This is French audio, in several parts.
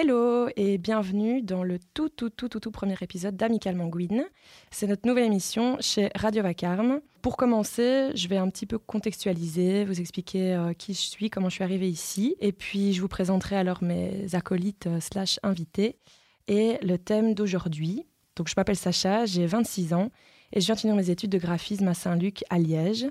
Hello et bienvenue dans le tout tout tout tout tout premier épisode d'Amical Manguine. C'est notre nouvelle émission chez Radio Vacarme. Pour commencer, je vais un petit peu contextualiser, vous expliquer euh, qui je suis, comment je suis arrivée ici, et puis je vous présenterai alors mes acolytes euh, invités et le thème d'aujourd'hui. Donc je m'appelle Sacha, j'ai 26 ans et je viens de finir mes études de graphisme à Saint-Luc à Liège.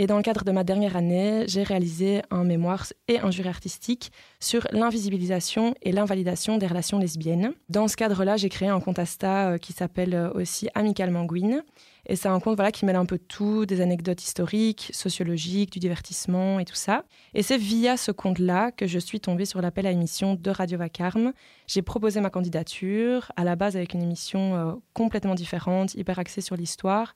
Et dans le cadre de ma dernière année, j'ai réalisé un mémoire et un jury artistique sur l'invisibilisation et l'invalidation des relations lesbiennes. Dans ce cadre-là, j'ai créé un compte Insta euh, qui s'appelle euh, aussi Amical Manguine. Et c'est un compte voilà, qui mêle un peu tout, des anecdotes historiques, sociologiques, du divertissement et tout ça. Et c'est via ce compte-là que je suis tombée sur l'appel à émission de Radio Vacarme. J'ai proposé ma candidature, à la base avec une émission euh, complètement différente, hyper axée sur l'histoire.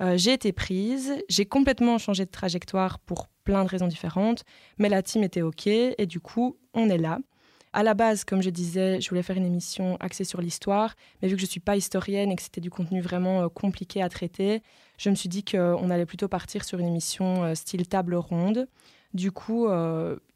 Euh, j'ai été prise, j'ai complètement changé de trajectoire pour plein de raisons différentes, mais la team était OK et du coup, on est là. À la base, comme je disais, je voulais faire une émission axée sur l'histoire, mais vu que je ne suis pas historienne et que c'était du contenu vraiment euh, compliqué à traiter, je me suis dit qu'on allait plutôt partir sur une émission euh, style table ronde. Du coup,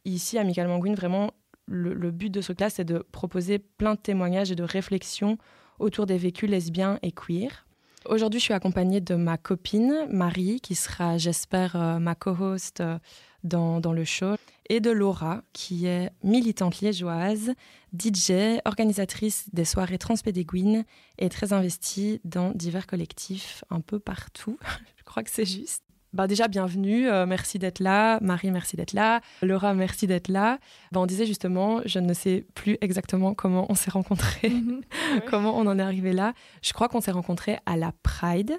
ici, à Michael Manguin, vraiment, le, le, but de ce classe, c'est de proposer plein de témoignages et de réflexions autour des vécus lesbiens et queer. Aujourd'hui, je suis accompagnée de ma copine Marie, qui sera, j'espère, euh, ma co-host euh, dans, dans, le show, et de Laura, qui est militante liégeoise, DJ, organisatrice des soirées transpédéguines et très investie dans divers collectifs un peu partout. je crois que c'est juste. Bah déjà, bienvenue, euh, merci d'être là. Marie, merci d'être là. Laura, merci d'être là. Bah, on disait justement, je ne sais plus exactement comment on s'est rencontrés, mhm. comment on en est arrivé là. Je crois qu'on s'est rencontrés à la Pride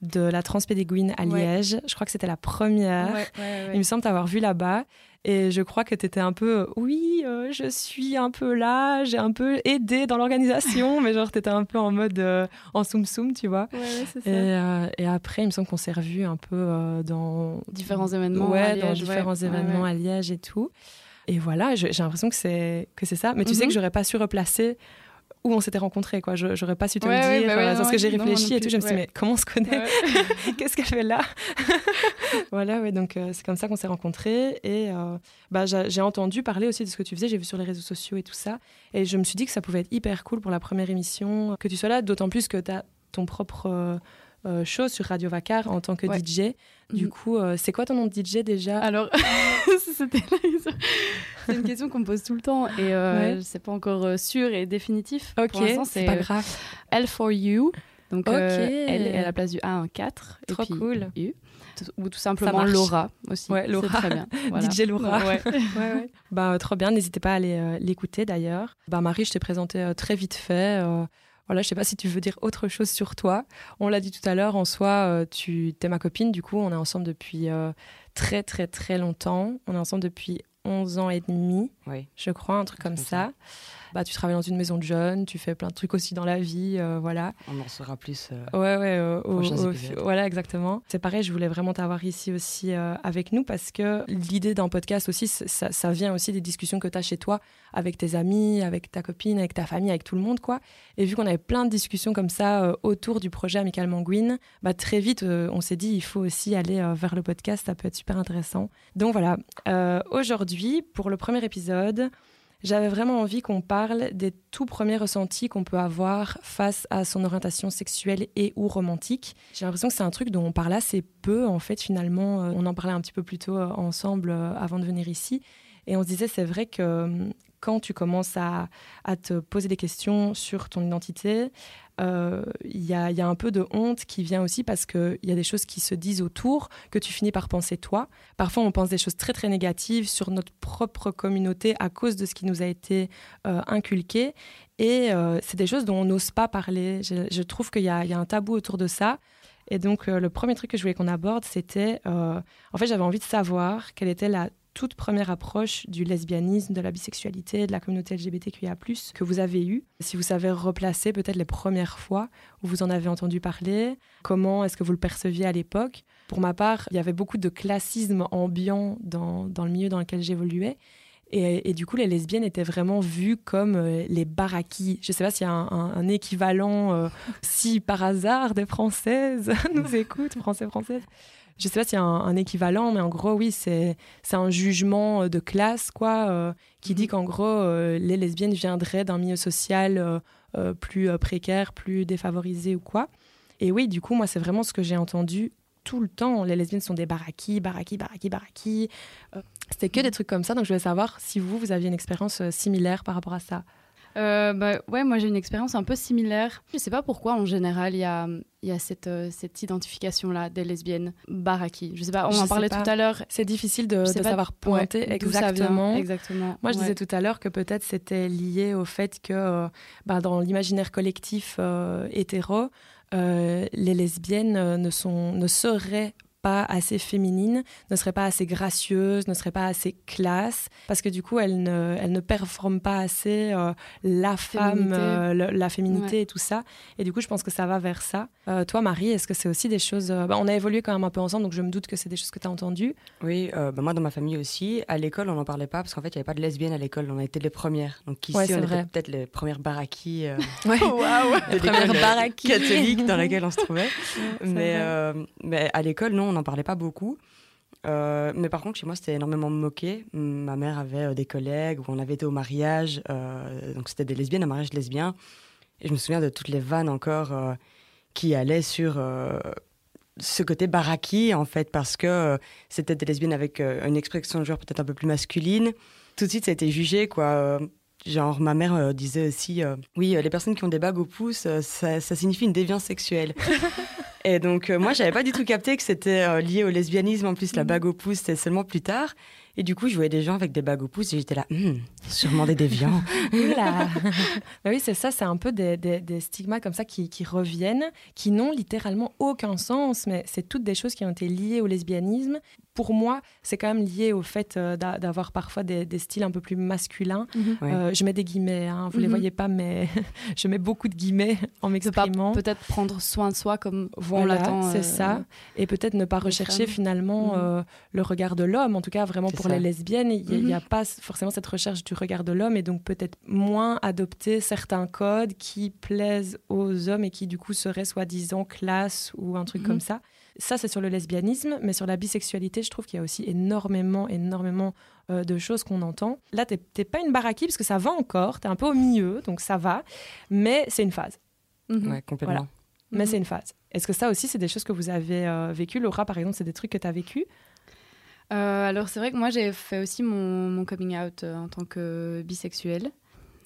de la Transpédéguine à Liège. Je crois que c'était la première. Il me semble t'avoir vu là-bas. Et je crois que tu étais un peu, euh, oui, euh, je suis un peu là, j'ai un peu aidé dans l'organisation, mais genre tu étais un peu en mode euh, en soum soum, tu vois. Et, et, après, il me semble qu'on s'est revus un peu dans différents événements. Ouais, dans différents événements à Liège et tout. Et voilà, j'ai l'impression que c'est que c'est ça. Mais tu sais mhm. que j'aurais pas su replacer où on s'était rencontrés, quoi. J'aurais pas su te le dire, bah parce que j'ai réfléchi et tout. Je me suis dit, mais comment on se connaît Qu'est-ce qu'elle fait là Voilà, ouais, donc euh, c'est comme ça qu'on s'est rencontrés. Et euh, bah, j'ai entendu parler aussi de ce que tu faisais, j'ai vu sur les réseaux sociaux et tout ça. Et je me suis dit que ça pouvait être hyper cool pour la première émission, que tu sois là, d'autant plus que tu as ton propre. Euh, euh, show sur Radio Vacar en tant que DJ. Du mm. coup, euh, c'est quoi ton nom de DJ déjà? Alors, c'était c'est une question qu'on me pose tout le temps et euh, c'est pas encore sûr et définitif. Ok, c'est pas grave. L for You. Donc, elle est à la place du A un 4. Trop cool. ou tout simplement Laura aussi. Ouais, Laura. très bien. DJ Laura. Ouais. ouais, bah, trop bien. N'hésitez pas à aller l'écouter d'ailleurs. Bah, Marie, je t'ai présenté très vite fait. Voilà, je sais pas si tu veux dire autre chose sur toi. On l'a dit tout à l'heure, en soi, euh, tu es ma copine, du coup, on est ensemble depuis euh, très très très longtemps. On est ensemble depuis 11 ans et demi, oui. je crois, un truc comme ça bah, tu travailles dans une maison de jeunes, tu fais plein de trucs aussi dans la vie, euh, voilà. On en saura plus. Euh, ouais, ouais, euh, voilà, exactement. C'est pareil, je voulais vraiment t'avoir ici aussi avec nous parce que l'idée d'un podcast aussi, ça, ça, vient aussi des discussions que tu as chez toi avec tes amis, avec ta copine, avec ta famille, avec tout le monde, quoi. Et vu qu'on avait plein de discussions comme ça autour du projet Amical Manguine, bah, très vite, on s'est dit, il faut aussi aller vers le podcast, ça peut être super intéressant. Donc voilà, aujourd'hui, pour le premier épisode, j'avais vraiment envie qu'on parle des tout premiers ressentis qu'on peut avoir face à son orientation sexuelle et ou romantique. J'ai l'impression que c'est un truc dont on parle assez peu, en fait, finalement. Euh, on en parlait un petit peu plus tôt euh, ensemble euh, avant de venir ici. Et on se disait, c'est vrai que quand tu commences à, te poser des questions sur ton identité, il euh, y, a, y, a, un peu de honte qui vient aussi parce qu'il y a des choses qui se disent autour que tu finis par penser toi. Parfois, on pense des choses très très négatives sur notre propre communauté à cause de ce qui nous a été euh, inculqué. Et euh, c'est des choses dont on n'ose pas parler. Je, trouve qu'il y, a un tabou autour de ça. Et donc, le premier truc que je voulais qu'on aborde, c'était, en fait, j'avais envie de savoir quelle était la toute première approche du lesbianisme, de la bisexualité, de la communauté LGBTQIA+, que vous avez eu. Si vous savez replacer peut-être les premières fois où vous en avez entendu parler, comment est-ce que vous le perceviez à l'époque? Pour ma part, il y avait beaucoup de classisme ambiant dans, dans le milieu dans lequel j'évoluais. Et, du coup, les lesbiennes étaient vraiment vues comme euh, les baraquis. Je ne sais pas s'il y a un, un, équivalent, euh, si par hasard des Françaises nous écoutent, Français, Françaises. Je sais pas s'il y a un, équivalent, mais en gros, oui, c'est un jugement de classe, quoi, qui dit mhm. qu'en gros, les lesbiennes viendraient d'un milieu social plus précaire, plus défavorisé ou quoi. Et oui, du coup, moi, c'est vraiment ce que j'ai entendu tout le temps. Les lesbiennes sont des baraki, baraki, baraki, baraki. Euh, c'était que des trucs comme ça. Donc je voulais savoir si vous, vous aviez une expérience euh, similaire par rapport à ça. Euh, bah, ouais, moi j'ai une expérience un peu similaire. Je sais pas pourquoi en général il y a, y a cette, cette identification-là des lesbiennes baraki. Je sais pas, on en parlait tout à l'heure. C'est difficile de, savoir pointer exactement. exactement. Moi je disais tout à l'heure que peut-être c'était lié au fait que bah, dans l'imaginaire collectif hétéro, euh, les lesbiennes euh, ne, sont, ne seraient pas assez féminine, ne serait pas assez gracieuse, ne serait pas assez classe, parce que du coup, elle ne, elle ne performe pas assez euh, la femme, euh, la féminité et tout ça. Et du coup, je pense que ça va vers ça. Euh, toi, Marie, est-ce que c'est aussi des choses... Bah, on a évolué quand même un peu ensemble, donc je me doute que c'est des choses que tu as entendues. Oui, bah, moi, dans ma famille aussi. À l'école, on n'en parlait pas, parce qu'en fait, il n'y avait pas de lesbiennes à l'école. On a été les premières. Donc ici, on était peut-être les premières baraquis. ouais. les premières baraquis catholiques dans lesquelles on se trouvait. mais, mais à l'école, non, on n'en parlait pas beaucoup. Euh, mais par contre, chez moi, c'était énormément moqué. Ma mère avait euh, des collègues où on avait été au mariage, euh, donc c'était des lesbiennes, un mariage lesbien. Et je me souviens de toutes les vannes encore qui allaient sur ce côté baraki, en fait, parce que c'était des lesbiennes avec une expression de genre peut-être un peu plus masculine. Tout de suite, ça a été jugé, quoi. Genre, ma mère disait aussi, oui, les personnes qui ont des bagues au pouce, ça, ça signifie une déviance sexuelle. Et donc, euh, moi, j'avais pas du tout capté que c'était euh, lié au lesbianisme. En plus, la mhm. bague au pouce, c'était seulement plus tard. Et du coup, je voyais des gens avec des bagues au pouce et j'étais là, hum, sûrement des déviants. bah oui, c'est ça, c'est un peu des, des, stigmas comme ça qui, qui reviennent, qui n'ont littéralement aucun sens, mais c'est toutes des choses qui ont été liées au lesbianisme pour moi, c'est quand même lié au fait euh, d'avoir parfois des, styles un peu plus masculins. Mhm. Euh, je mets des guillemets, hein, vous ne les mhm. voyez pas, mais je mets beaucoup de guillemets en m'exprimant. Peut-être prendre soin de soi comme voilà, c'est euh, ça. Et peut-être ne pas rechercher finalement mhm. le regard de l'homme. En tout cas, vraiment pour les lesbiennes, il n'y a, pas forcément cette recherche du regard de l'homme et donc peut-être moins adopter certains codes qui plaisent aux hommes et qui du coup seraient soi-disant classe ou un truc comme ça. Ça, c'est sur le lesbianisme, mais sur la bisexualité, je trouve qu'il y a aussi énormément, énormément euh, de choses qu'on entend. Là, tu n'es pas une baraki parce que ça va encore, tu es un peu au milieu, donc ça va, mais c'est une phase. Mhm. Ouais, complètement. Mais mhm. c'est une phase. Est-ce que ça aussi, c'est des choses que vous avez euh, vécues? Laura, par exemple, c'est des trucs que tu as vécu euh, alors c'est vrai que moi j'ai fait aussi mon, mon coming out en tant que bisexuelle.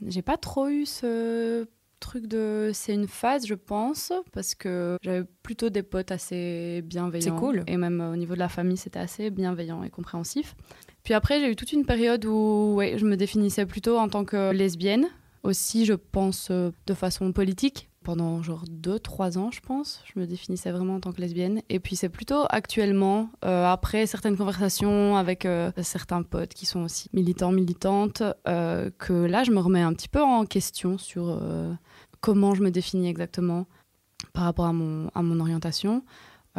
J'ai pas trop eu ce truc de c'est une phase je pense parce que j'avais plutôt des potes assez bienveillants c'est cool et même au niveau de la famille c'était assez bienveillant et compréhensif puis après j'ai eu toute une période où ouais, je me définissais plutôt en tant que lesbienne aussi je pense euh, de façon politique pendant genre 2-3 ans, je pense. Je me définissais vraiment en tant que lesbienne. Et puis c'est plutôt actuellement, euh, après certaines conversations avec euh, certains potes qui sont aussi militants, militantes, que là, je me remets un petit peu en question sur comment je me définis exactement par rapport à mon, à mon orientation.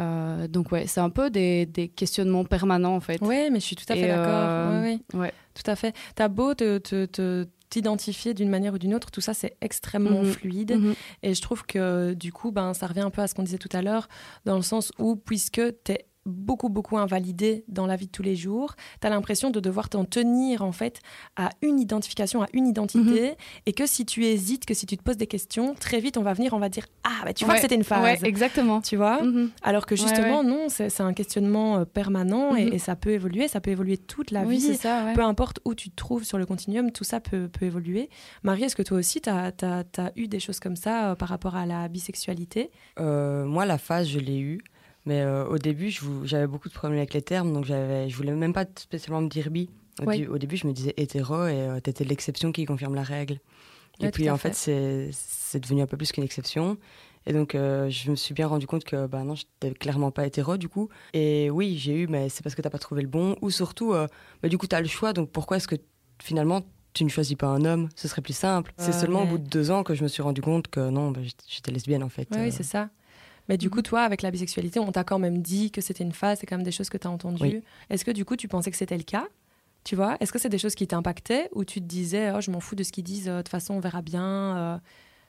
Euh, donc ouais, c'est un peu des, des, questionnements permanents en fait. Oui, mais je suis tout à fait d'accord. Euh, ouais, Tout à fait. T'as beau te, te, t'identifier d'une manière ou d'une autre, tout ça c'est extrêmement mhm. fluide. Mhm. Et je trouve que du coup, ben, ça revient un peu à ce qu'on disait tout à l'heure, dans le sens où puisque tu es beaucoup, beaucoup invalidé dans la vie de tous les jours. Tu as l'impression de devoir t'en tenir, en fait, à une identification, à une identité. Mhm. Et que si tu hésites, que si tu te poses des questions, très vite, on va venir, on va dire Ah, bah, tu vois que c'était une phase. Ouais, exactement. Tu vois mhm. Alors que justement, non, c'est un questionnement euh, permanent et, mhm. ça peut évoluer. Ça peut évoluer toute la vie. Ça, Peu importe où tu te trouves sur le continuum, tout ça peut, peut évoluer. Marie, est-ce que toi aussi, tu as, eu des choses comme ça euh, par rapport à la bisexualité? Euh, Moi, la phase, je l'ai eue. Mais euh, au début, j'avais beaucoup de problèmes avec les termes, donc je voulais même pas spécialement me dire bi. Au, début, je me disais hétéro et euh, tu étais l'exception qui confirme la règle. Et puis en fait, c'est devenu un peu plus qu'une exception. Et donc, euh, je me suis bien rendu compte que bah non, j'étais clairement pas hétéro du coup. Et oui, j'ai eu, mais c'est parce que t'as pas trouvé le bon. Ou surtout, bah, du coup, tu as le choix, donc pourquoi est-ce que finalement tu ne choisis pas un homme? Ce serait plus simple. c'est seulement au bout de deux ans que je me suis rendu compte que non, bah, j'étais lesbienne en fait. Oui, c'est ça. Mais du coup, toi, avec la bisexualité, on t'a quand même dit que c'était une phase, c'est quand même des choses que tu as entendues. Est-ce que du coup, tu pensais que c'était le cas? Tu vois Est-ce que c'est des choses qui t'impactaient ou tu te disais, oh, je m'en fous de ce qu'ils disent, euh, de toute façon, on verra bien euh,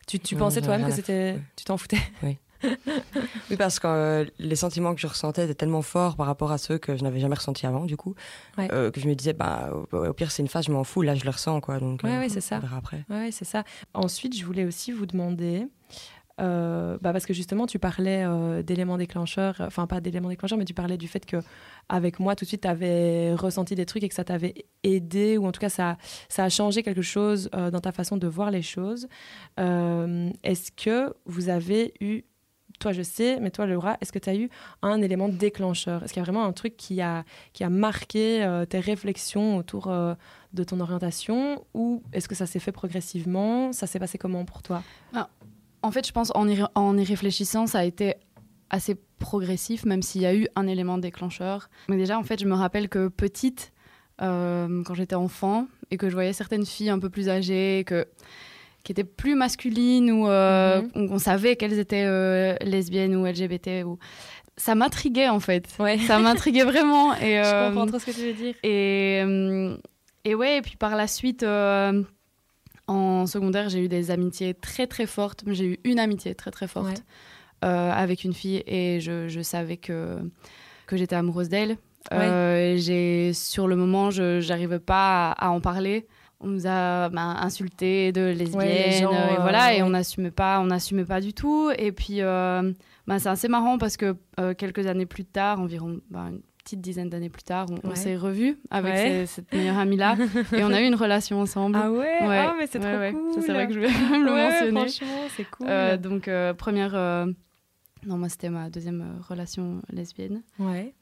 Tu, tu pensais toi-même que c'était. Tu t'en foutais? Oui. oui, parce que euh, les sentiments que je ressentais étaient tellement forts par rapport à ceux que je n'avais jamais ressentis avant, du coup, euh, que je me disais, bah, au, pire, c'est une phase, je m'en fous, là, je le ressens, quoi. Donc, ouais, c'est ça. après. Ouais, c'est ça. Ensuite, je voulais aussi vous demander. Bah parce que justement, tu parlais d'éléments déclencheurs, enfin pas d'éléments déclencheurs, mais tu parlais du fait que avec moi, tout de suite, tu avais ressenti des trucs et que ça t'avait aidé, ou en tout cas, ça, ça a changé quelque chose dans ta façon de voir les choses. Est-ce que vous avez eu toi je sais, mais toi Laura, est-ce que tu as eu un élément déclencheur? Est-ce qu'il y a vraiment un truc qui a, qui a marqué euh, tes réflexions autour euh, de ton orientation ou est-ce que ça s'est fait progressivement? Ça s'est passé comment pour toi? Ah, En fait, je pense en y, en y réfléchissant, ça a été assez progressif, même s'il y a eu un élément déclencheur. Mais déjà, en fait, je me rappelle que petite, euh, quand j'étais enfant, et que je voyais certaines filles un peu plus âgées, que qui étaient plus masculines ou euh, mhm. on, savait qu'elles étaient euh, lesbiennes ou LGBT ou ça m'intriguait en fait ouais. ça m'intriguait vraiment et je euh, comprends trop ce que tu veux dire et et ouais et puis par la suite en secondaire j'ai eu des amitiés très très fortes j'ai eu une amitié très très forte avec une fille et je, je savais que que j'étais amoureuse d'elle. J'ai sur le moment je n'arrivais pas à, à en parler. On nous a bah, insulté de lesbiennes et voilà et on n'assumait pas on n'assumait pas du tout. Et puis euh, bah, c'est assez marrant parce que euh, quelques années plus tard environ bah, petite dizaine d'années plus tard on, s'est revus avec cette meilleure amie là et on a eu une relation ensemble. Ah ouais, ah, mais c'est trop cool c'est vrai que je vais le mentionner. franchement c'est cool. Euh, donc première non moi c'était ma deuxième relation lesbienne. Ouais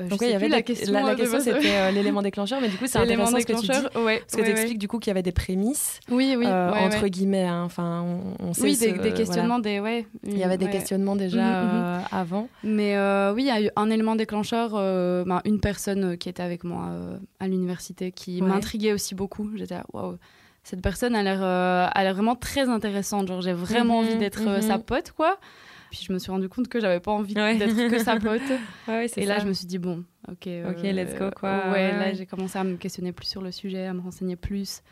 euh, Donc il y avait la, question. La, question c'était euh, l'élément déclencheur, mais du coup c'est intéressant ce que tu dis, ouais, parce que tu expliques du coup qu'il y avait des prémices, oui, oui, euh, entre guillemets. Hein. Enfin, on, sait oui, des, des questionnements, des ouais. Il y avait des questionnements déjà mhm, mhm. avant. Mais oui, il y a eu un élément déclencheur, ben, une personne qui était avec moi à l'université qui m'intriguait aussi beaucoup. J'étais waouh. Cette personne a l'air, a l'air vraiment très intéressante. Genre, j'ai vraiment envie mhm, d'être sa pote, quoi. Puis je me suis rendu compte que j'avais pas envie d'être que sa pote. et là, je me suis dit, bon, ok. ok, let's go, quoi. Ouais, là, j'ai commencé à me questionner plus sur le sujet, à me renseigner plus.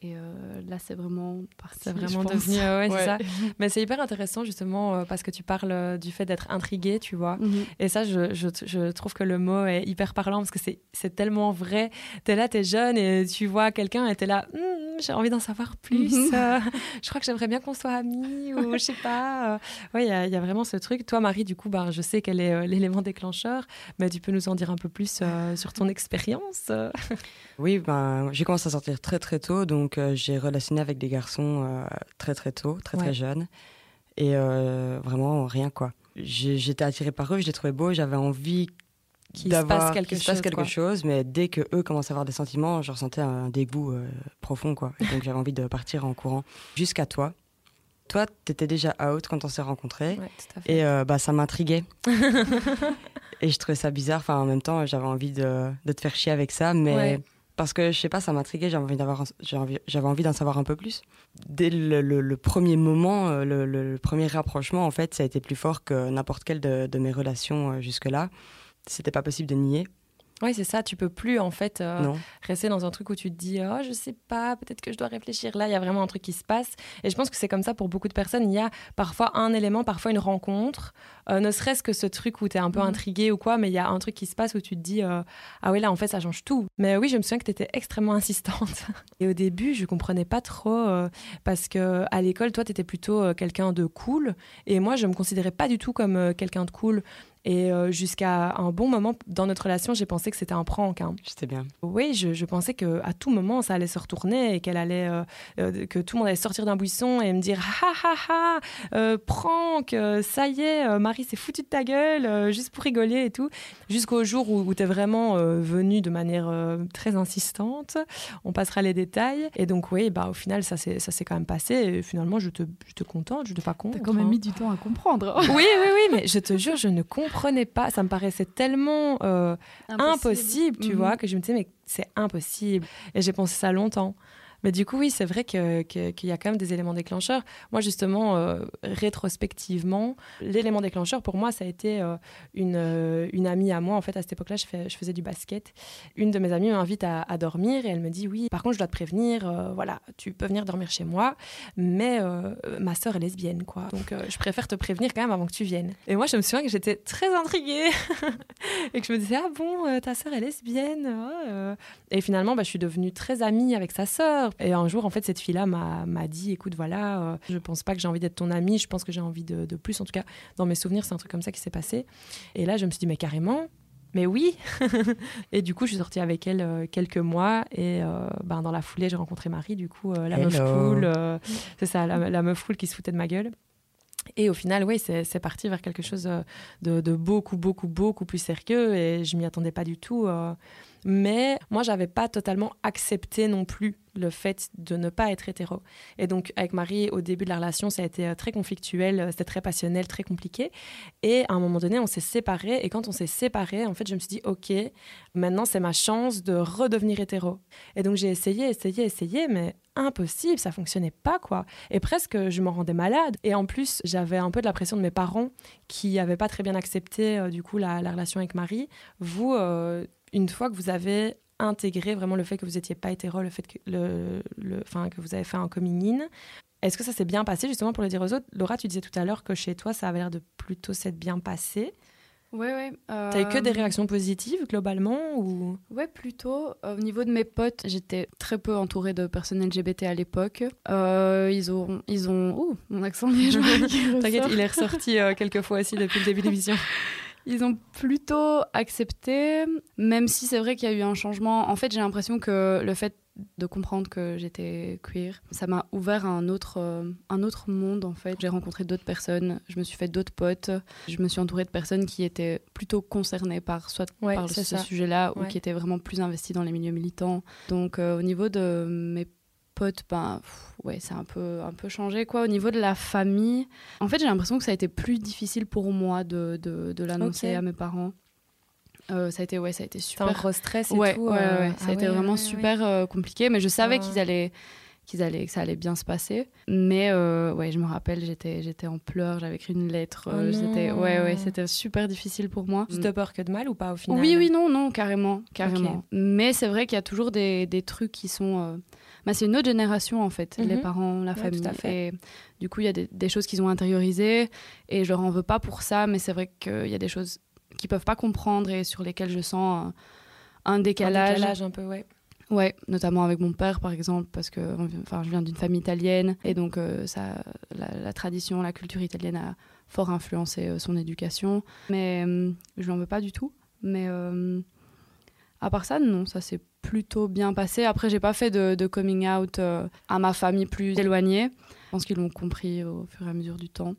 Et euh, là, c'est vraiment parti. C'est vraiment devenu. ouais, c'est ça. Mais c'est hyper intéressant, justement, euh, parce que tu parles euh, du fait d'être intrigué, tu vois. Mhm. Et ça, je, je, je, trouve que le mot est hyper parlant parce que c'est tellement vrai. Tu es là, tu es jeune et tu vois quelqu'un et tu es là, j'ai envie d'en savoir plus. Mhm. je crois que j'aimerais bien qu'on soit amis ou je sais pas. Oui, il y, y, a vraiment ce truc. Toi, Marie, du coup, bah, je sais quel est l'élément déclencheur, mais tu peux nous en dire un peu plus sur ton expérience Oui, ben, j'ai commencé à sortir très très tôt, donc euh, j'ai relationné avec des garçons euh, très très tôt, très très jeunes, et euh, vraiment rien quoi. J'étais attirée par eux, je les trouvais beaux, j'avais envie qu'il se passe quelque, chose, passe quelque chose, mais dès que eux commençaient à avoir des sentiments, je ressentais un dégoût profond quoi. donc j'avais envie de partir en courant. Jusqu'à toi. Toi, tu étais déjà out quand on s'est rencontrés. et bah, ça m'intriguait. et je trouvais ça bizarre. Enfin, en même temps, j'avais envie de, de, te faire chier avec ça, mais parce que je sais pas, ça m'intriguait, j'avais envie d'avoir, j'avais envie d'en savoir un peu plus. Dès le, premier moment, euh, le, premier rapprochement, en fait, ça a été plus fort que n'importe quelle de, de, mes relations euh, jusque-là. C'était pas possible de nier. Oui, c'est ça. Tu peux plus en fait euh, rester dans un truc où tu te dis oh je sais pas, peut-être que je dois réfléchir. Là, il y a vraiment un truc qui se passe. Et je pense que c'est comme ça pour beaucoup de personnes. Il y a parfois un élément, parfois une rencontre, euh, ne serait-ce que ce truc où tu es un peu mhm. intrigué ou quoi, mais il y a un truc qui se passe où tu te dis euh, ah oui là en fait ça change tout. Mais oui, je me souviens que tu étais extrêmement insistante. Et au début, je comprenais pas trop parce que à l'école, toi, tu étais plutôt quelqu'un de cool et moi, je me considérais pas du tout comme quelqu'un de cool. Et euh, jusqu'à un bon moment dans notre relation, j'ai pensé que c'était un prank. Hein. C'était bien. Oui, je, je pensais qu'à tout moment, ça allait se retourner et qu'elle allait, euh, euh, que tout le monde allait sortir d'un buisson et me dire ha ha ha, prank, ça y est, Marie s'est foutu de ta gueule, juste pour rigoler et tout. Jusqu'au jour où, tu es vraiment venu de manière très insistante. On passera les détails. Et donc, oui, bah, au final, ça s'est quand même passé. Et finalement, je te, je te contente, je te pas contre. T'as quand même hein. mis du temps à comprendre. oui, oui, oui, mais je te jure, je ne comprends comprenais pas, ça me paraissait tellement euh, impossible, tu mhm. vois, que je me disais, mais c'est impossible. Et j'ai pensé ça longtemps. Mais du coup, oui, c'est vrai qu'il y a quand même des éléments déclencheurs. Moi, justement, euh, rétrospectivement, l'élément déclencheur, pour moi, ça a été euh, une, euh, une amie à moi. En fait, à cette époque-là, je, faisais du basket. Une de mes amies m'invite à, dormir et elle me dit Oui, par contre, je dois te prévenir, voilà, tu peux venir dormir chez moi, mais ma sœur est lesbienne, quoi. Donc, je préfère te prévenir quand même avant que tu viennes. Et moi, je me souviens que j'étais très intriguée et que je me disais Ah bon, ta sœur est lesbienne Et finalement, bah, je suis devenue très amie avec sa sœur et un jour, en fait, cette fille-là m'a dit, écoute, voilà, euh, je pense pas que j'ai envie d'être ton amie, je pense que j'ai envie de, plus. En tout cas, dans mes souvenirs, c'est un truc comme ça qui s'est passé. Et là, je me suis dit, mais carrément, mais oui Et du coup, je suis sortie avec elle euh, quelques mois et euh, ben, dans la foulée, j'ai rencontré Marie, du coup, la meuf cool. c'est ça, la, meuf cool qui se foutait de ma gueule. Et au final, oui, c'est parti vers quelque chose de, de, beaucoup, beaucoup, beaucoup plus sérieux et je m'y attendais pas du tout. Mais moi, j'avais pas totalement accepté non plus le fait de ne pas être hétéro. Et donc, avec Marie, au début de la relation, ça a été euh, très conflictuel, euh, c'était très passionnel, très compliqué. Et à un moment donné, on s'est séparés. Et quand on s'est séparés, en fait, je me suis dit, OK, maintenant, c'est ma chance de redevenir hétéro. Et donc, j'ai essayé, essayé, essayé, mais impossible, ça fonctionnait pas, quoi. Et presque, je m'en rendais malade. Et en plus, j'avais un peu de la pression de mes parents qui n'avaient pas très bien accepté, euh, du coup, la, relation avec Marie. Vous, une fois que vous avez intégré vraiment le fait que vous n'étiez pas hétéro, le fait que, le, le, que vous avez fait un coming in, est-ce que ça s'est bien passé justement pour le dire aux autres? Laura, tu disais tout à l'heure que chez toi, ça avait l'air de plutôt s'être bien passé. Ouais, ouais. Euh... T'as eu que des réactions positives globalement ou? Ouais, plutôt. Au niveau de mes potes, j'étais très peu entourée de personnes LGBT à l'époque. Euh, ils ont, ils ont, ouh, mon accent T'inquiète, il est ressorti euh, quelques fois aussi depuis le début de l'émission. Ils ont plutôt accepté, même si c'est vrai qu'il y a eu un changement. En fait, j'ai l'impression que le fait de comprendre que j'étais queer, ça m'a ouvert à un autre, euh, un autre monde en fait. J'ai rencontré d'autres personnes, je me suis fait d'autres potes, je me suis entourée de personnes qui étaient plutôt concernées par soit par ce sujet-là ou qui étaient vraiment plus investies dans les milieux militants. Donc euh, au niveau de mes potes, ben, ouais, c'est un peu, un peu changé. Quoi. Au niveau de la famille, en fait, j'ai l'impression que ça a été plus difficile pour moi de, de, de l'annoncer à mes parents. Euh, ça a été ouais ça a été super un gros stress et ouais, tout ouais, euh, ouais, ça a ah été vraiment super euh, compliqué mais je savais qu'ils allaient qu'ils allaient que ça allait bien se passer. Mais ouais je me rappelle j'étais j'étais en pleurs j'avais écrit une lettre oh c'était ouais ouais c'était super difficile pour moi. Plus de peur que de mal ou pas au final? Oui oui non non carrément carrément. Mais c'est vrai qu'il y a toujours des, des trucs qui sont bah, c'est une autre génération en fait, les mhm. parents, la famille. Tout à fait. Et du coup, il y a des, choses qu'ils ont intériorisées et je leur en veux pas pour ça, mais c'est vrai qu'il y a des choses qu'ils peuvent pas comprendre et sur lesquelles je sens un, décalage. Un décalage un peu, ouais. Ouais, notamment avec mon père par exemple, parce que enfin, je viens d'une famille italienne et donc euh, ça, la, tradition, la culture italienne a fort influencé euh, son éducation. Mais euh, je lui en veux pas du tout. Mais à part ça, non, ça s'est plutôt bien passé. Après, j'ai pas fait de, coming out euh, à ma famille plus éloignée. Je pense qu'ils l'ont compris au fur et à mesure du temps.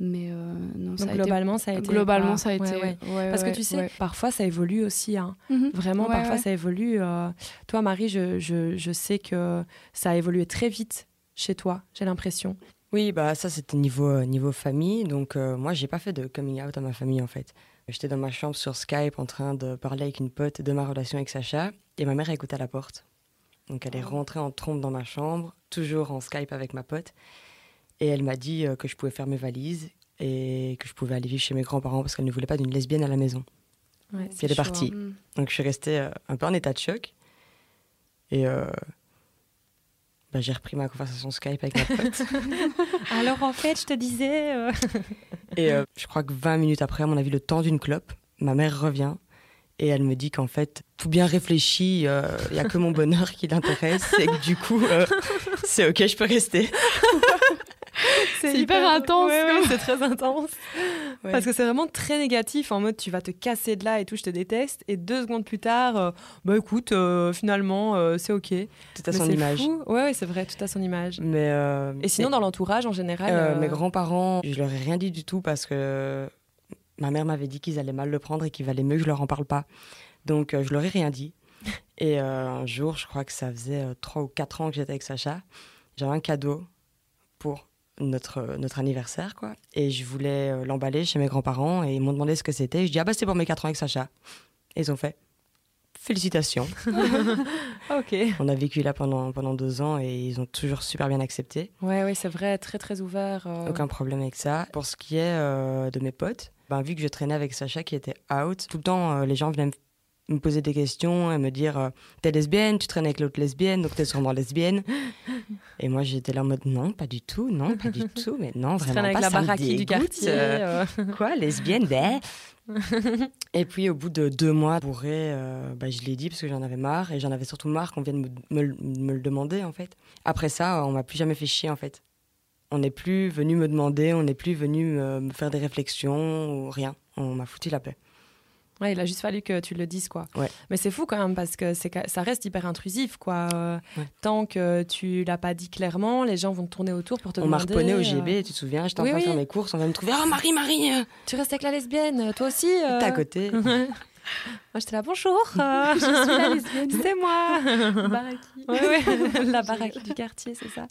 Mais euh, non, Donc globalement, ça a été. Globalement, ça a été. Parce que tu sais, parfois, ça évolue aussi. Hein. Mhm. Vraiment, parfois, ça évolue. Euh. Toi, Marie, je, je, je, sais que ça a évolué très vite chez toi, j'ai l'impression. Oui, bah ça, c'était niveau, niveau famille. Donc, moi, j'ai pas fait de coming out à ma famille, en fait. J'étais dans ma chambre sur Skype en train de parler avec une pote de ma relation avec Sacha et ma mère a écouté à la porte. Donc elle est ah. rentrée en trompe dans ma chambre, toujours en Skype avec ma pote. Et elle m'a dit euh, que je pouvais faire mes valises et que je pouvais aller vivre chez mes grands-parents parce qu'elle ne voulait pas d'une lesbienne à la maison. Ouais, elle est partie. Hein. Donc je suis restée euh, un peu en état de choc. Et euh, bah, j'ai repris ma conversation Skype avec ma pote. Alors en fait, je te disais. Euh, et euh, je crois que 20 minutes après, à mon avis, le temps d'une clope, ma mère revient et elle me dit qu'en fait, tout bien réfléchi, il euh, n'y a que mon bonheur qui l'intéresse et que du coup, c'est ok, je peux rester. c'est hyper, intense. c'est très intense. Parce que c'est vraiment très négatif, en mode tu vas te casser de là et tout, je te déteste. Et deux secondes plus tard, euh, bah écoute, euh, finalement, euh, c'est ok. Tout à son image. Fou. Ouais, c'est vrai, tout à son image. Mais et sinon, dans l'entourage en général Mes grands-parents, je leur ai rien dit du tout parce que ma mère m'avait dit qu'ils allaient mal le prendre et qu'il valait mieux que je leur en parle pas. Donc je leur ai rien dit. Et un jour, je crois que ça faisait trois ou quatre ans que j'étais avec Sacha, j'avais un cadeau pour notre, notre anniversaire, quoi. Et je voulais euh, l'emballer chez mes grands-parents et ils m'ont demandé ce que c'était. Je dis, ah bah c'est pour mes 4 ans avec Sacha. Et ils ont fait, félicitations. ok. On a vécu là pendant, pendant deux ans et ils ont toujours super bien accepté. Ouais, ouais, c'est vrai, très très ouvert. euh. Aucun problème avec ça. Pour ce qui est euh, de mes potes, ben, vu que je traînais avec Sacha qui était out, tout le temps euh, les gens venaient me me poser des questions et me dire euh, t'es lesbienne, tu traînes avec l'autre lesbienne, donc t'es sûrement lesbienne. et moi j'étais là en mode non, pas du tout, non, pas du tout, mais non, Tu vraiment traînes avec pas, la baraki du quartier. euh. Quoi, lesbienne ben. Et puis au bout de deux mois, bourré, euh, bah, je l'ai dit parce que j'en avais marre et j'en avais surtout marre qu'on vienne me, me le- me le demander en fait. Après ça, on m'a plus jamais fait chier en fait. On n'est plus venu me demander, on n'est plus venu me, me faire des réflexions ou rien. On m'a foutu la paix. Ouais, il a juste fallu que tu le dises, quoi. Ouais. Mais c'est fou quand même parce que ça reste hyper intrusif, quoi. Euh, Ouais. Tant que tu l'as pas dit clairement, les gens vont te tourner autour pour te on m'a demander. reponné au euh, GB, tu te souviens J'étais en oui, train de faire mes courses, on vient me trouver. Oh Marie, Marie euh, Tu restes avec la lesbienne, toi aussi. euh. T'es à côté. Moi, j'étais là, bonjour. euh, je suis la lesbienne. C'est moi. Baraki. Ouais, ouais, la baraque du quartier, c'est ça.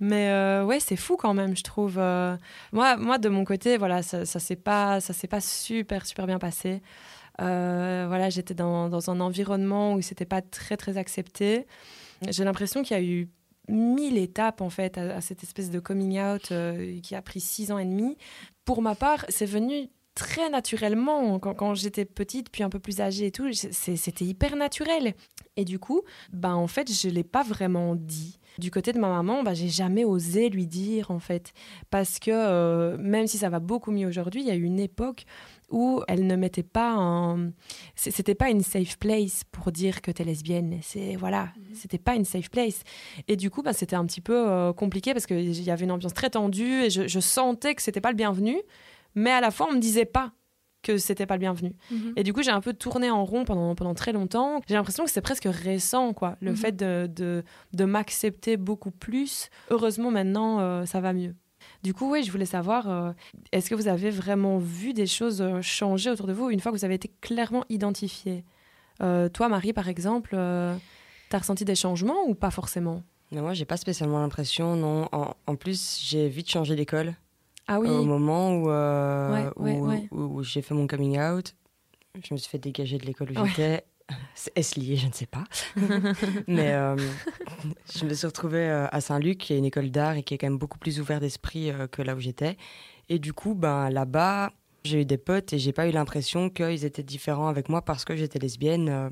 Mais euh, ouais, c'est fou quand même, je trouve. euh. moi, moi, de mon côté, voilà, ça, ça s'est pas, ça s'est pas super, super bien passé. Euh, voilà, j'étais dans, dans un environnement où c'était pas très, très accepté. J'ai l'impression qu'il y a eu mille étapes en fait à, cette espèce de coming out euh, qui a pris six ans et demi. Pour ma part, c'est venu très naturellement quand, j'étais petite puis un peu plus âgée et tout c'était hyper naturel et du coup bah en fait je l'ai pas vraiment dit du côté de ma maman bah j'ai jamais osé lui dire en fait parce que euh, même si ça va beaucoup mieux aujourd'hui il y a eu une époque où elle ne mettait pas un c'est- c'était pas une safe place pour dire que t'es lesbienne c'est voilà c'était pas une safe place et du coup bah, c'était un petit peu euh, compliqué parce qu'il y avait une ambiance très tendue et je, je sentais que c'était pas le bienvenu mais à la fois on me disait pas que c'était pas le bienvenu Mhm. et du coup, j'ai un peu tourné en rond pendant, pendant très longtemps. J'ai l'impression que c'est presque récent, quoi, le Mhm. fait de, de, de m'accepter beaucoup plus. Heureusement, maintenant, euh, ça va mieux. Du coup, oui, je voulais savoir, euh, est-ce que vous avez vraiment vu des choses euh, changer autour de vous une fois que vous avez été clairement identifié? Euh, Toi, Marie, par exemple, euh, t'as ressenti des changements ou pas forcément? Mais moi, j'ai pas spécialement l'impression, non. En, en plus, j'ai vite changé d'école. Ah oui, Au moment où, Ouais, où, ouais. où- où j'ai fait mon coming out, je me suis fait dégager de l'école où j'étais. Est-ce lié Je ne sais pas. Mais euh, je me suis retrouvée euh, à Saint-Luc, qui est une école d'art et qui est quand même beaucoup plus ouvert d'esprit euh, que là où j'étais. Et du coup, ben, là-bas, j'ai eu des potes et j'ai pas eu l'impression qu'ils étaient différents avec moi parce que j'étais lesbienne.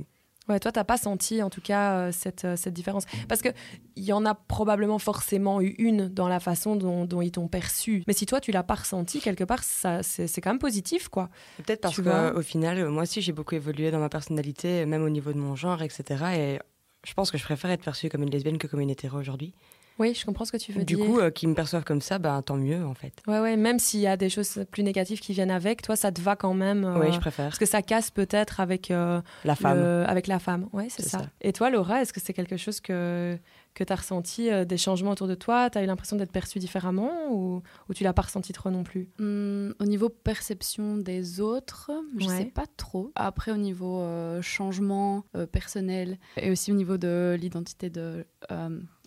Euh. Ouais, toi, t'as pas senti en tout cas euh, cette, euh, cette différence. Parce qu'il y en a probablement forcément eu une dans la façon dont, dont ils t'ont perçu. Mais si toi, tu l'as pas ressenti, quelque part, ça, c'est, c'est quand même positif, quoi. Peut-être parce Tu vois qu'au final, euh, moi aussi, j'ai beaucoup évolué dans ma personnalité, même au niveau de mon genre, etc. Et je pense que je préfère être perçue comme une lesbienne que comme une hétéro aujourd'hui. Oui, je comprends ce que tu veux Du dire. coup, euh, qu'ils me perçoivent comme ça, ben, tant mieux, en fait. Ouais, ouais, même s'il y a des choses plus négatives qui viennent avec, toi, ça te va quand même. euh, Oui, je préfère. Parce que ça casse peut-être avec, euh, La femme. le- avec la femme. Ouais, c'est ça. ça. Et toi, Laura, est-ce que c'est quelque chose que, que tu as ressenti, euh, des changements autour de toi? Tu as eu l'impression d'être perçue différemment ou, ou tu l'as pas ressenti trop non plus? Hum, au niveau perception des autres, je Ouais. sais pas trop. Après, au niveau euh, changement euh, personnel et aussi au niveau de l'identité de.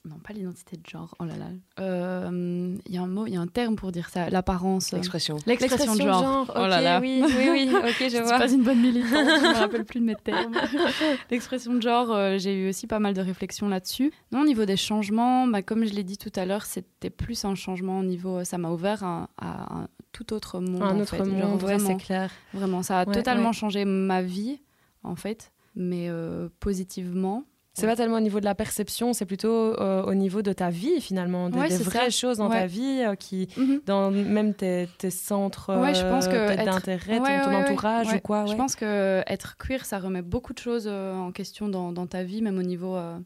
Euh, non, pas l'identité de genre, oh là là. Euh, Il y a un mot, il y a un terme pour dire ça, l'apparence. euh, L'expression. L'expression de genre. Ok, Oh là là. oui, oui, oui, ok, je Je vois. suis pas une bonne militante, je me rappelle plus de mes termes. L'expression de genre, euh, j'ai eu aussi pas mal de réflexions là-dessus. Non, au niveau des changements, bah, comme je l'ai dit tout à l'heure, c'était plus un changement au niveau, ça m'a ouvert à, à un tout autre monde. Un en autre fait. Genre, monde, ouais, vraiment, c'est clair. vraiment, ça a Ouais, totalement ouais. changé ma vie, en fait, mais euh, positivement. C'est pas tellement au niveau de la perception, c'est plutôt euh, au niveau de ta vie finalement, des, Ouais, des vraies ça. choses dans ta vie euh, qui, Mhm. dans même tes, tes centres euh, peut-être être- d'intérêt, ton- Ouais, ton, entourage ouais. ou quoi. Je pense que être queer, ça remet beaucoup de choses euh, en question dans, dans ta vie, même au niveau euh,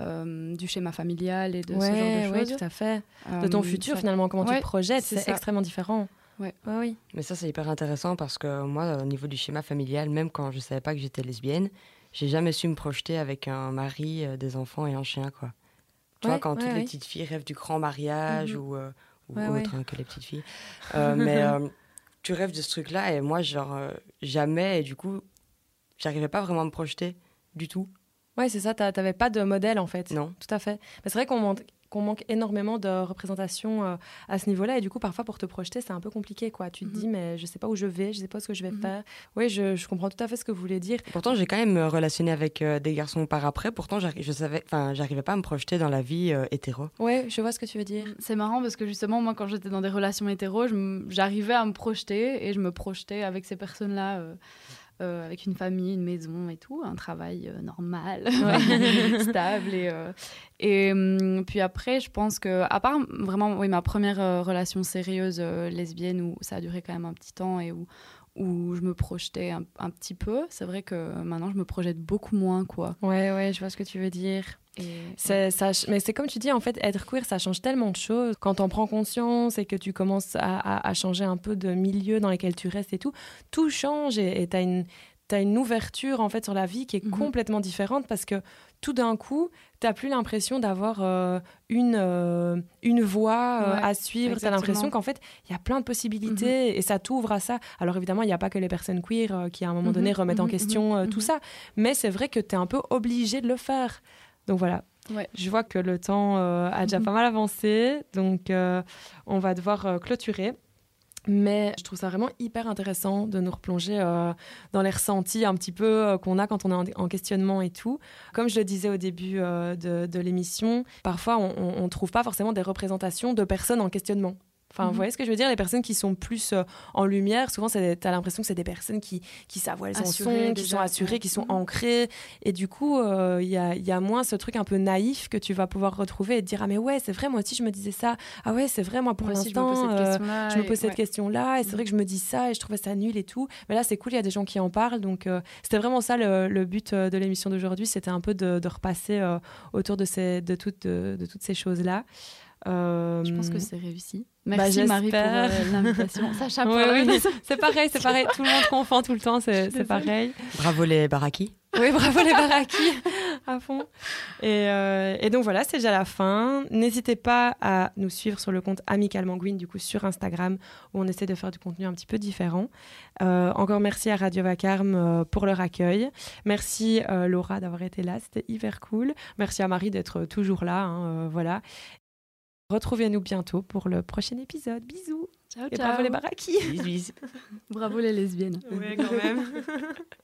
euh, du schéma familial et de ce genre de choses. tout à fait. De ton Euh, futur ça- finalement, comment tu Ouais, te projettes, c'est extrêmement différent. Ouais. Ouais, oui. Mais ça, c'est hyper intéressant parce que moi, au niveau du schéma familial, même quand je savais pas que j'étais lesbienne, j'ai jamais su me projeter avec un mari, euh, des enfants et un chien, quoi. Tu vois, quand ouais, toutes ouais. les petites filles rêvent du grand mariage Mhm. ou, euh, ou autre hein, que les petites filles. Euh, mais tu rêves de ce truc-là et moi, genre, jamais. Et du coup, j'arrivais pas vraiment à me projeter du tout. Ouais, c'est ça, t'a- t'avais pas de modèle en fait. Non. Tout à fait. Mais c'est vrai qu'on qu'on manque énormément de représentation euh, à ce niveau-là. Et du coup, parfois, pour te projeter, c'est un peu compliqué. Quoi. Tu te dis, mhm. mais je sais pas où je vais, je sais pas ce que je vais mhm. faire. Oui, je, je, comprends tout à fait ce que vous voulez dire. Pourtant, j'ai quand même euh, relationné avec euh, des garçons par après. Pourtant, je savais, j'arrivais pas à me projeter dans la vie hétéro. Oui, je vois ce que tu veux dire. C'est marrant parce que justement, moi, quand j'étais dans des relations hétéro, j'arrivais à me projeter et je me projetais avec ces personnes-là. Euh, avec une famille, une maison et tout, un travail euh, normal, stable. Et, euh, et hum, puis après, je pense que, à part vraiment oui, ma première relation sérieuse lesbienne où ça a duré quand même un petit temps et où, où je me projetais un, un petit peu, c'est vrai que maintenant je me projette beaucoup moins. Quoi. Ouais, ouais, je vois ce que tu veux dire. Ça, mais c'est comme tu dis, en fait, être queer, ça change tellement de choses. Quand on prend conscience et que tu commences à, changer un peu de milieu dans lequel tu restes et tout, tout change et tu as une, as une ouverture en fait sur la vie qui est mhm. complètement différente parce que tout d'un coup, tu n'as plus l'impression d'avoir euh, une, euh, une voie euh, à suivre. Tu as l'impression qu'en fait, il y a plein de possibilités mhm. et ça t'ouvre à ça. Alors évidemment, il n'y a pas que les personnes queer qui, à un moment donné, mhm. remettent en question tout ça. Mais c'est vrai que tu es un peu obligé de le faire. Donc voilà. Je vois que le temps euh, a déjà pas mal avancé, donc euh, on va devoir euh, clôturer. Mais je trouve ça vraiment hyper intéressant de nous replonger dans les ressentis un petit peu qu'on a quand on est en, questionnement et tout. Comme je le disais au début de, l'émission, parfois on ne trouve pas forcément des représentations de personnes en questionnement. Enfin, vous mhm. voyez ce que je veux dire? Les personnes qui sont plus euh, en lumière, souvent, tu as l'impression que c'est des personnes qui, qui savent où elles en sont, qui sont assurées, qui sont mhm. ancrées. Et du coup, il euh, y, a, y, a, moins ce truc un peu naïf que tu vas pouvoir retrouver et te dire Ah, mais ouais, c'est vrai, moi aussi, je me disais ça. Ah, ouais, c'est vrai, moi, pour l'instant, je me pose cette question-là. Et, c'est vrai que je me dis ça et je trouvais ça nul et tout. Mais là, c'est cool, il y a des gens qui en parlent. Donc, euh, c'était vraiment ça le, but de l'émission d'aujourd'hui. C'était un peu de, repasser autour de, ces, de, toutes, de toutes ces choses-là. Je pense que c'est réussi. Merci bah, Marie pour euh, l'invitation. Sacha C'est pareil, c'est pareil. Tout le monde confond tout le temps, c'est pareil. Bravo les baraki. Oui, bravo les baraki à fond. Et, euh, et donc voilà, c'est déjà la fin. N'hésitez pas à nous suivre sur le compte Amical Manguine, du coup sur Instagram, où on essaie de faire du contenu un petit peu différent. Euh, encore merci à Radio Vacarme pour leur accueil. Merci Laura d'avoir été là, c'était hyper cool. Merci à Marie d'être toujours là. Hein, voilà. Retrouvez-nous bientôt pour le prochain épisode. Bisous. Ciao, Et bravo les barakis. Bisous. bravo les lesbiennes. Oui, quand même.